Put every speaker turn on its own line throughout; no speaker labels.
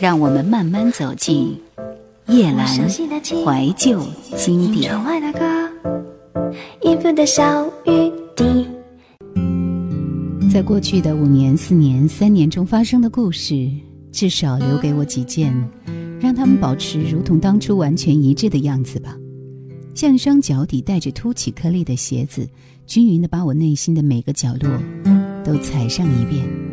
让我们慢慢走进夜阑怀旧经典。在过去的五年、四年、三年中发生的故事，至少留给我几件，让他们保持如同当初完全一致的样子吧。像一双脚底带着凸起颗粒的鞋子，均匀的把我内心的每个角落都踩上一遍。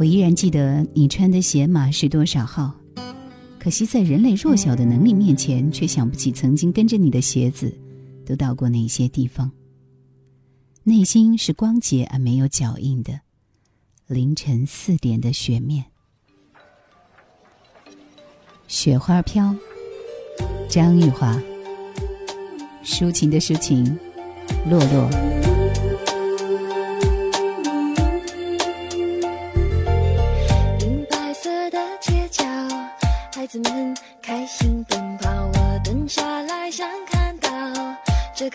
我依然记得你穿的鞋码是多少号，可惜在人类弱小的能力面前，却想不起曾经跟着你的鞋子都到过哪些地方。内心是光洁而没有脚印的凌晨四点的雪面，雪花飘，张玉华。抒情的抒情，落落。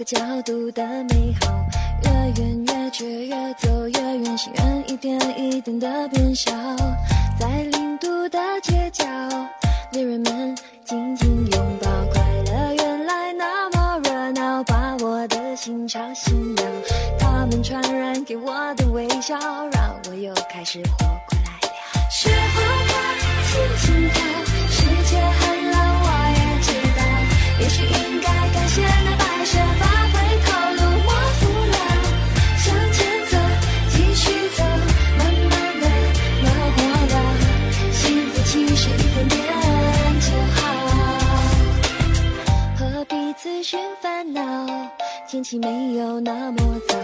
角度的美好。越远越觉越走越远，心愿一点一点的变小。天没有那么糟，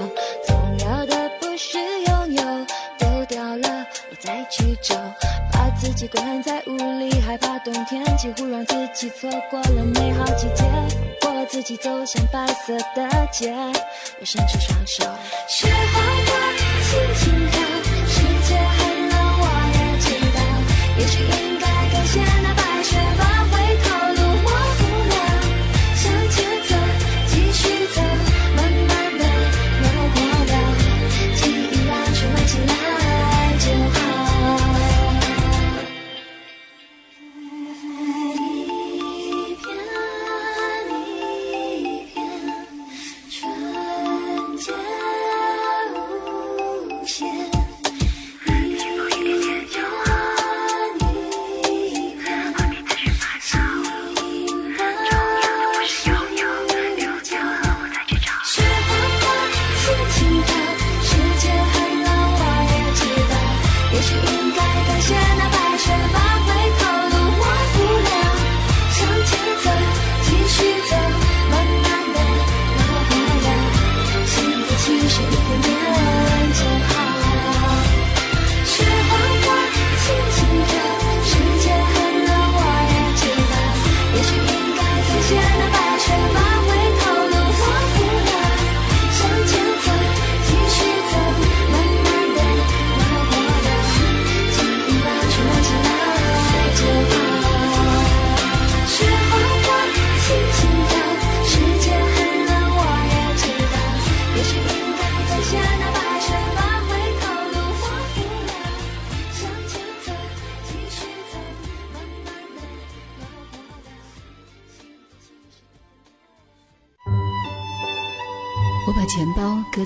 重要的不是拥有，丢掉了你再去找，把自己关在屋里，害怕冬天，几乎让自己错过了美好季节。我自己走向白色的街，我伸出双手，雪花花，轻轻飘，世界很冷，我也知道，也许应该感谢那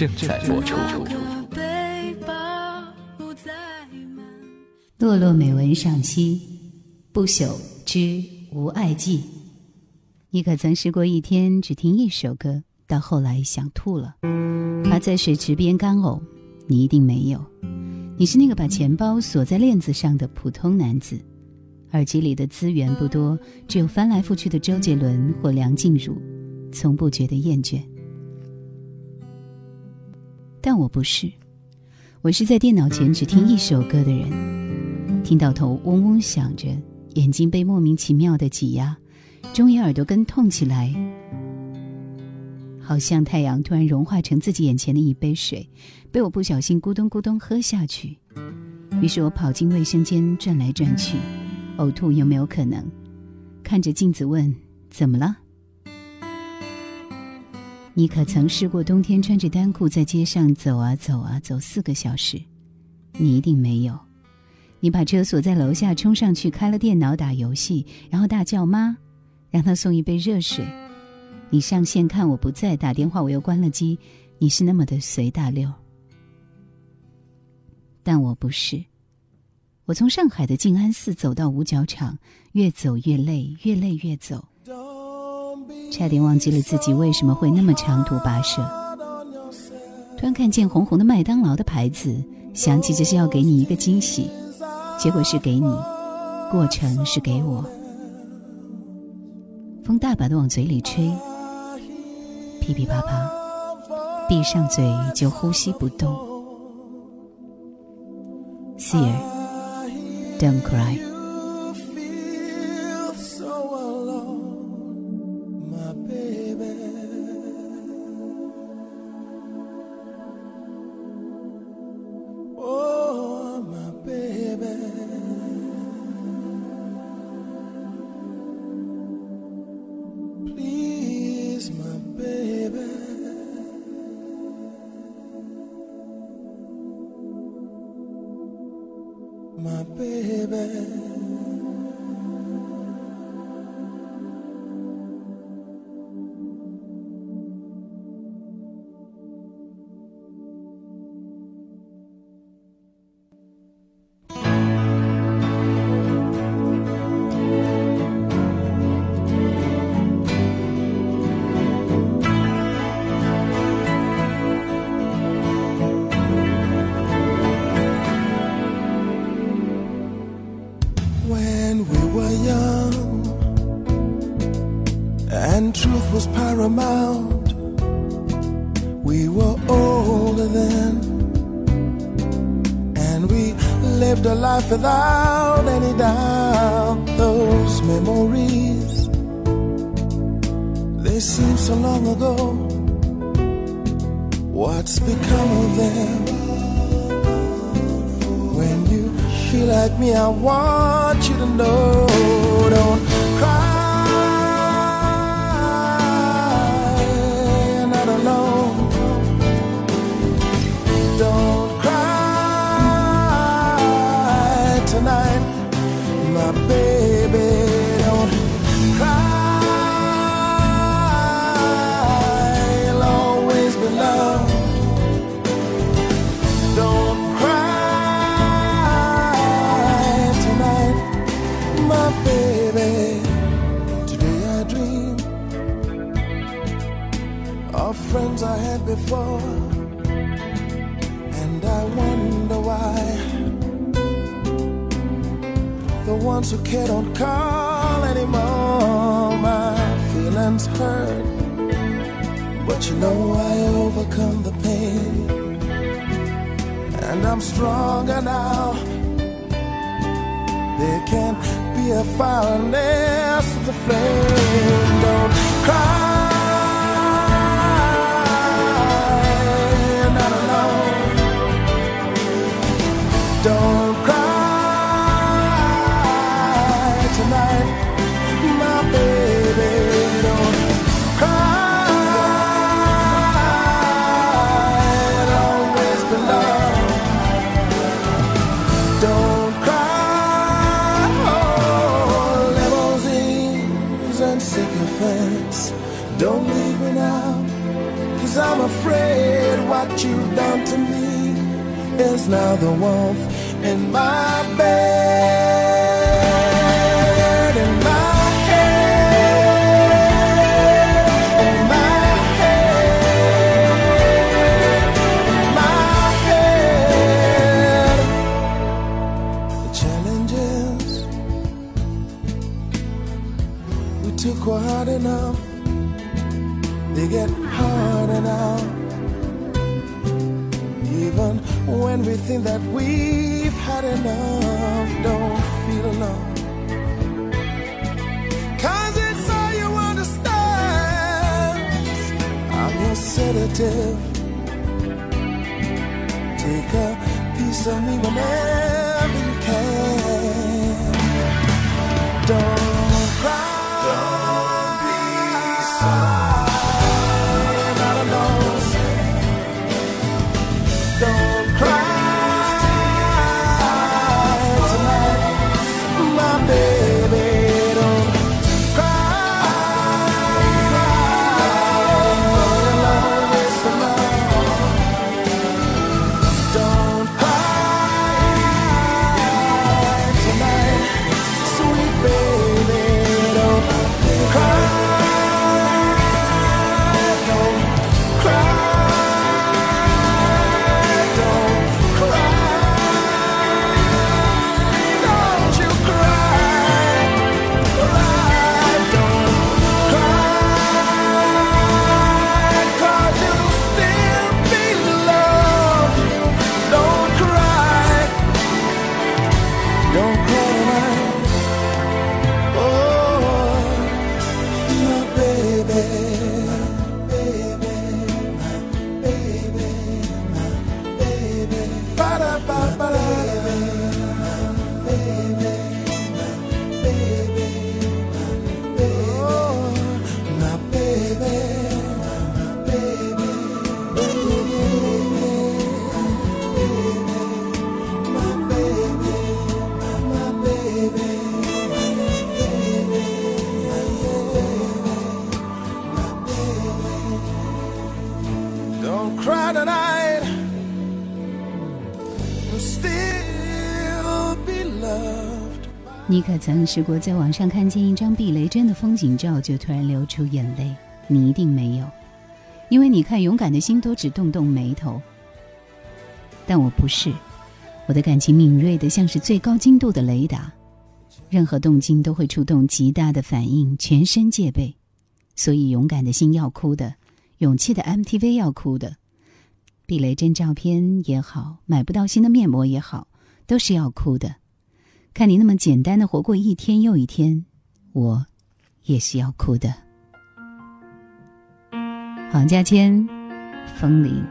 正在播出。
落落美文赏析，不朽之无爱记。你可曾试过一天只听一首歌，到后来想吐了？趴在水池边干呕，你一定没有。你是那个把钱包锁在链子上的普通男子，耳机里的资源不多，只有翻来覆去的周杰伦或梁静茹，从不觉得厌倦。但我不是，我是在电脑前只听一首歌的人。听到头嗡嗡响着，眼睛被莫名其妙的挤压，终于耳朵根痛起来，好像太阳突然融化成自己眼前的一杯水，被我不小心咕咚咕咚喝下去。于是我跑进卫生间转来转去，呕吐有没有可能？看着镜子问：“怎么了？”你可曾试过冬天穿着单裤在街上走啊走啊走四个小时？你一定没有。你把车锁在楼下，冲上去开了电脑打游戏，然后大叫妈，让他送一杯热水。你上线看我不在，打电话我又关了机。你是那么的随大溜，但我不是。我从上海的静安寺走到五角场，越走越累，越累越走，差点忘记了自己为什么会那么长途跋涉。突然看见红红的麦当劳的牌子，想起这是要给你一个惊喜，结果是给你，过程是给我。风大把的往嘴里吹，噼噼啪啪，闭上嘴就呼吸不动。See you. Don't cry.
My baby. Without any doubt. Those memories, they seem so long ago. What's become of them? When you feel like me, I want you to know. Don't and I wonder why the ones who care don't call anymore. My feelings hurt, but you know I overcome the pain and I'm stronger now. There can't be a fire unless a flame. Don't cry, Don't leave me now, cause I'm afraid what you've done to me is now the warmth in my bed, think that we've had enough. Don't feel alone. Cause it's all you understand. I'm your sedative. Take a piece of me whenever you can. Don't
你可曾试过在网上看见一张避雷针的风景照，就突然流出眼泪？你一定没有，因为你看勇敢的心都只动动眉头。但我不是，我的感情敏锐的像是最高精度的雷达，任何动静都会触动极大的反应，全身戒备。所以勇敢的心要哭的，勇气的 MTV 要哭的，避雷针照片也好，买不到新的面膜也好，都是要哭的。看你那么简单的活过一天又一天，我也是要哭的。黄家千，风铃。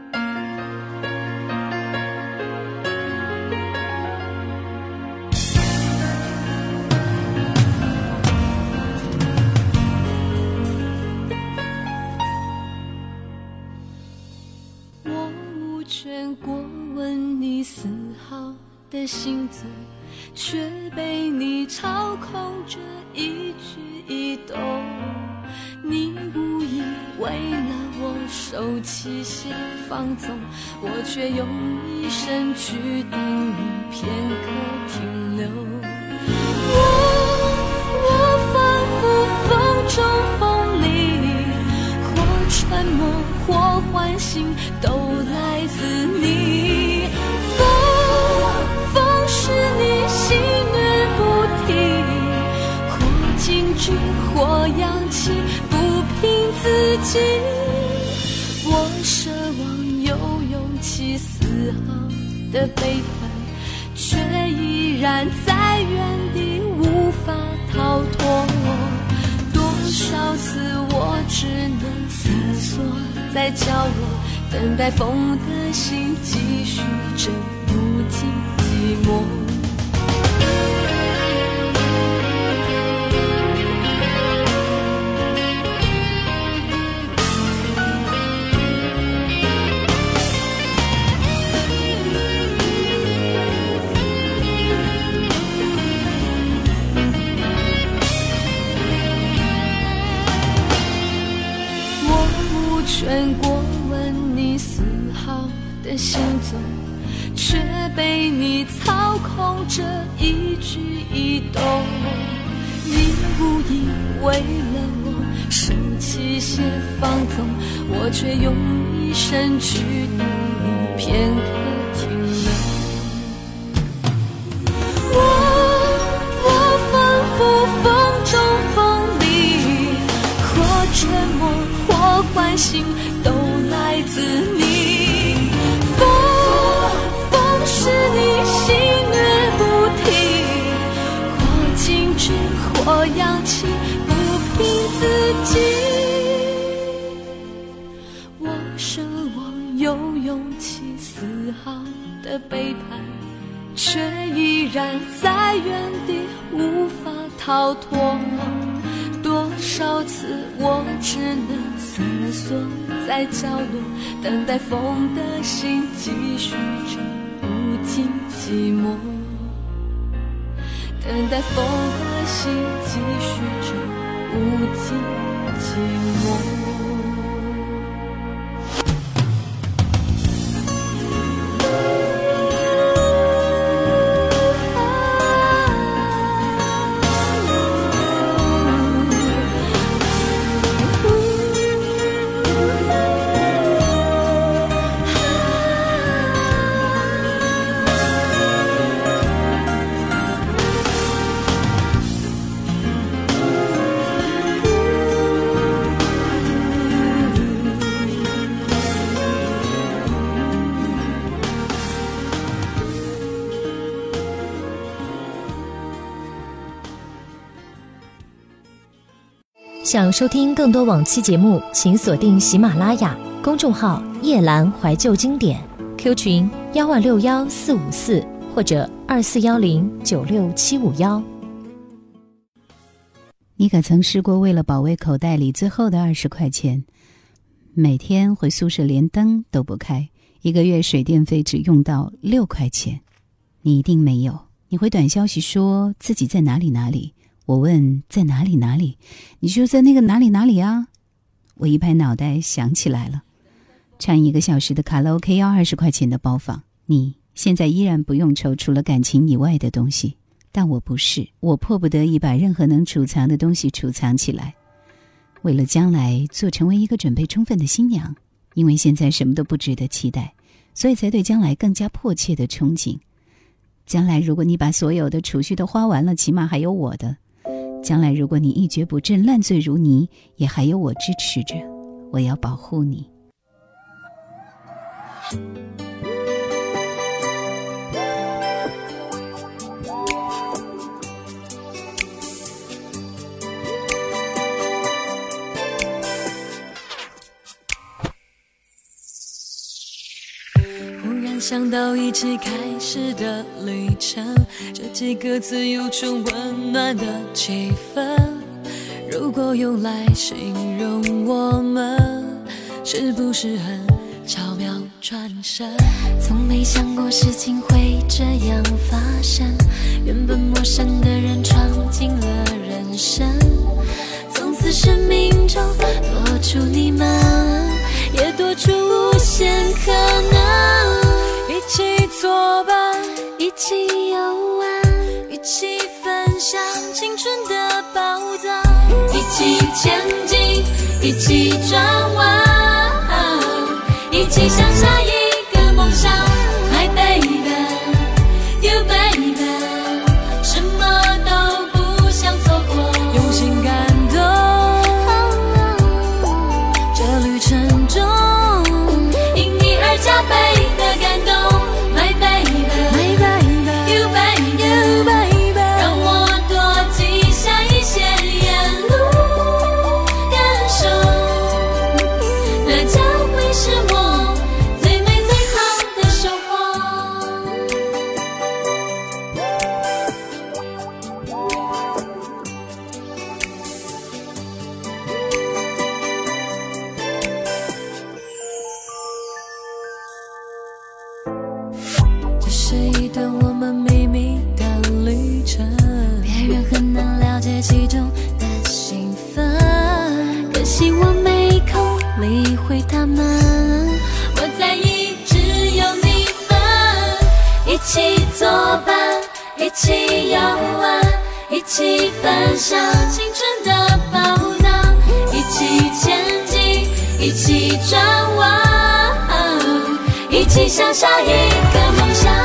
受器械放纵，我却用一生去等你片刻停留。我我仿佛风中风里，或沉默，或唤醒，都来自你。风，风是你心语不停，或静止，或扬起，不凭自己。勇气丝毫的背叛，却依然在原地无法逃脱。多少次我只能瑟缩在角落，等待风的心继续着无尽寂寞。全过问你丝毫的行踪，却被你操控着一举一动。你无意为了我收起些放纵，我却用一生去等你片刻心都来自你风是你心越不停。或精致或洋气不凭自己我奢望有勇气丝毫的背叛却依然在原地无法逃脱。多少次我只能瑟缩在角落，等待风的心继续着无尽寂寞，等待风的心继续着无尽寂寞。
想收听更多往期节目，请锁定喜马拉雅公众号“夜阑怀旧经典 ”，Q 群幺二六幺四五四或者二四幺零九六七五幺。
你可曾试过为了保卫口袋里最后的二十块钱，每天回宿舍连灯都不开，一个月水电费只用到六块钱？你一定没有。你回短消息说自己在哪里哪里。我问在哪里哪里，你就在那个哪里哪里啊！我一拍脑袋想起来了，唱一个小时的卡拉 OK 要二十块钱的包房，你现在依然不用愁除了感情以外的东西，但我不是，我迫不得已把任何能储藏的东西储藏起来，为了将来做成为一个准备充分的新娘，因为现在什么都不值得期待，所以才对将来更加迫切的憧憬。将来如果你把所有的储蓄都花完了，起码还有我的。将来，如果你一蹶不振、烂醉如泥，也还有我支持着，我要保护你。
想到一起开始的旅程，这几个字有种温暖的气氛。如果用来形容我们，是不是很巧妙转身？
从没想过事情会这样发生，原本陌生的人闯进了人生，从此生命中多出你们，也多出无限可能。
作伴，
一起游玩，
一起分享青春的宝藏，
一起前进，一起转弯，一起向下一个梦想。伙伴一起游玩，一起分享青春的宝藏，一起前进，一起转弯，一起向下一个梦想。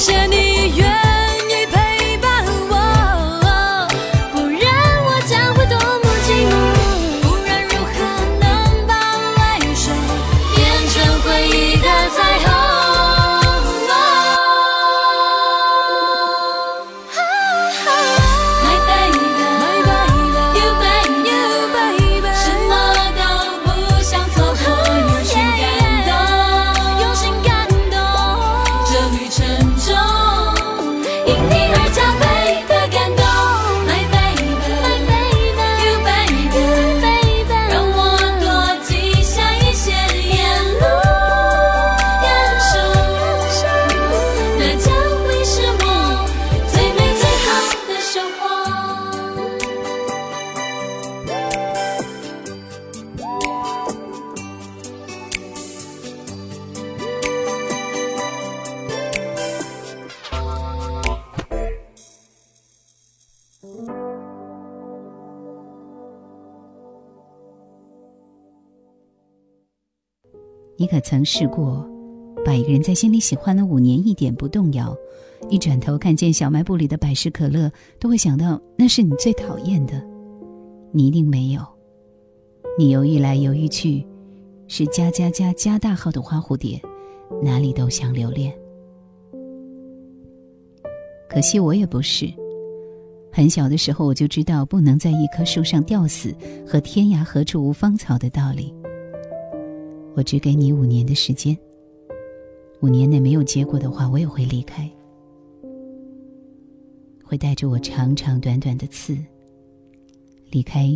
谢谢你。你可曾试过，把一个人在心里喜欢了五年一点不动摇，一转头看见小卖部里的百事可乐，都会想到那是你最讨厌的？你一定没有。你犹豫来犹豫去，是加加加加大号的花蝴蝶，哪里都想留恋。可惜我也不是。很小的时候我就知道不能在一棵树上吊死和天涯何处无芳草的道理。我只给你五年的时间。五年内没有结果的话，我也会离开，会带着我长长短短的刺离开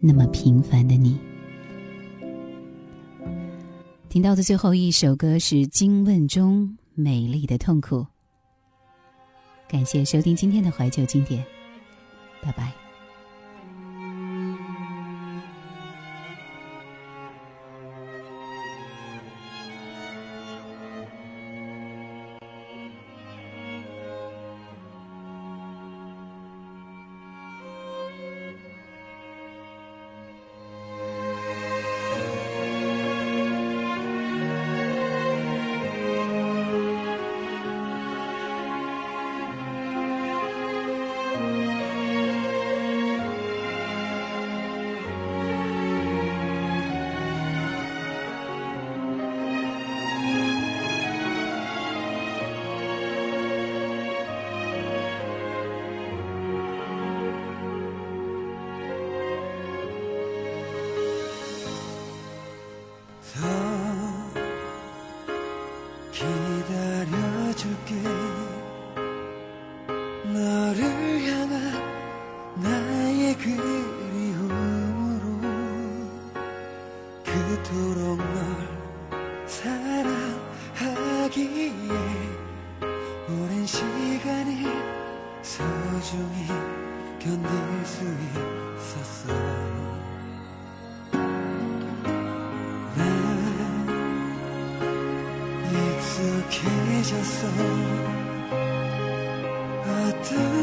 那么平凡的你。听到的最后一首歌是金问中《美丽的痛苦》。感谢收听今天的怀旧经典，拜拜。
잊었어. 어떤